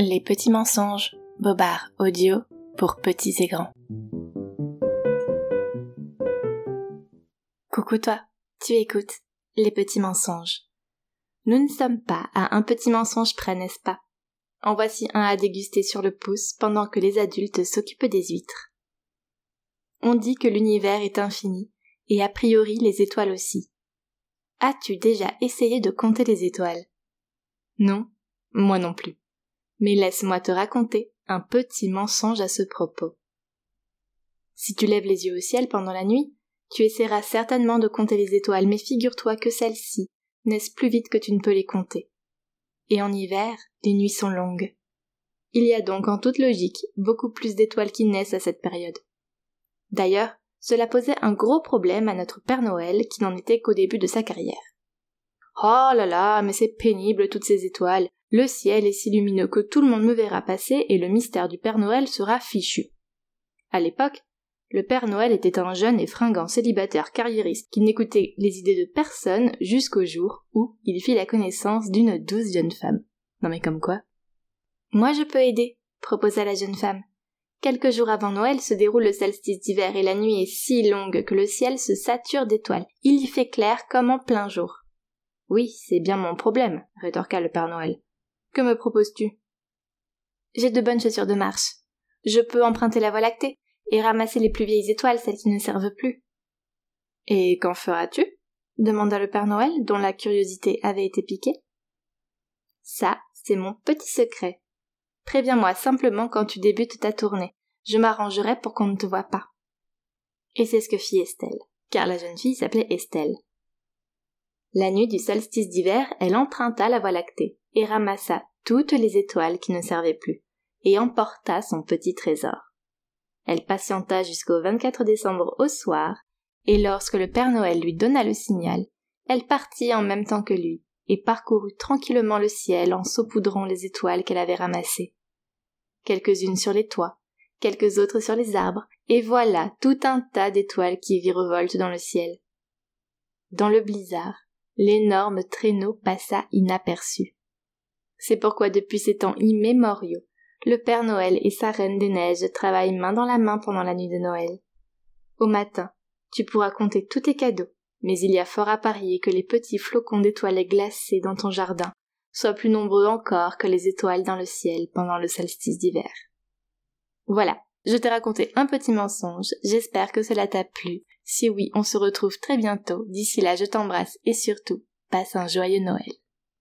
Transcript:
Les petits mensonges, Bobard audio pour petits et grands. Coucou toi, tu écoutes Les petits mensonges. Nous ne sommes pas à un petit mensonge près, n'est-ce pas? En voici un à déguster sur le pouce pendant que les adultes s'occupent des huîtres. On dit que l'univers est infini, et a priori les étoiles aussi. As-tu déjà essayé de compter les étoiles? Non, moi non plus. Mais laisse-moi te raconter un petit mensonge à ce propos. Si tu lèves les yeux au ciel pendant la nuit, tu essaieras certainement de compter les étoiles, mais figure-toi que celles-ci naissent plus vite que tu ne peux les compter. Et en hiver, les nuits sont longues. Il y a donc en toute logique beaucoup plus d'étoiles qui naissent à cette période. D'ailleurs, cela posait un gros problème à notre Père Noël qui n'en était qu'au début de sa carrière. Oh là là, mais c'est pénible toutes ces étoiles. Le ciel est si lumineux que tout le monde me verra passer et le mystère du Père Noël sera fichu. À l'époque, le Père Noël était un jeune et fringant célibataire carriériste qui n'écoutait les idées de personne jusqu'au jour où il fit la connaissance d'une douce jeune femme. Non mais comme quoi? Moi je peux aider, proposa la jeune femme. Quelques jours avant Noël se déroule le solstice d'hiver et la nuit est si longue que le ciel se sature d'étoiles. Il y fait clair comme en plein jour. Oui, c'est bien mon problème, rétorqua le Père Noël. Que me proposes-tu? J'ai de bonnes chaussures de marche. Je peux emprunter la voie lactée et ramasser les plus vieilles étoiles, celles qui ne servent plus. Et qu'en feras-tu? demanda le Père Noël, dont la curiosité avait été piquée. Ça, c'est mon petit secret. Préviens-moi simplement quand tu débutes ta tournée. Je m'arrangerai pour qu'on ne te voie pas. Et c'est ce que fit Estelle, car la jeune fille s'appelait Estelle. La nuit du solstice d'hiver, elle emprunta la voie lactée et ramassa toutes les étoiles qui ne servaient plus, et emporta son petit trésor. Elle patienta jusqu'au 24 décembre au soir, et lorsque le Père Noël lui donna le signal, elle partit en même temps que lui, et parcourut tranquillement le ciel en saupoudrant les étoiles qu'elle avait ramassées. Quelques-unes sur les toits, quelques autres sur les arbres, et voilà tout un tas d'étoiles qui virevoltent dans le ciel. Dans le blizzard, l'énorme traîneau passa inaperçu. C'est pourquoi depuis ces temps immémoriaux, le Père Noël et sa Reine des Neiges travaillent main dans la main pendant la nuit de Noël. Au matin, tu pourras compter tous tes cadeaux, mais il y a fort à parier que les petits flocons d'étoiles glacées dans ton jardin soient plus nombreux encore que les étoiles dans le ciel pendant le solstice d'hiver. Voilà, je t'ai raconté un petit mensonge, j'espère que cela t'a plu. Si oui, on se retrouve très bientôt. D'ici là, je t'embrasse et surtout, passe un joyeux Noël.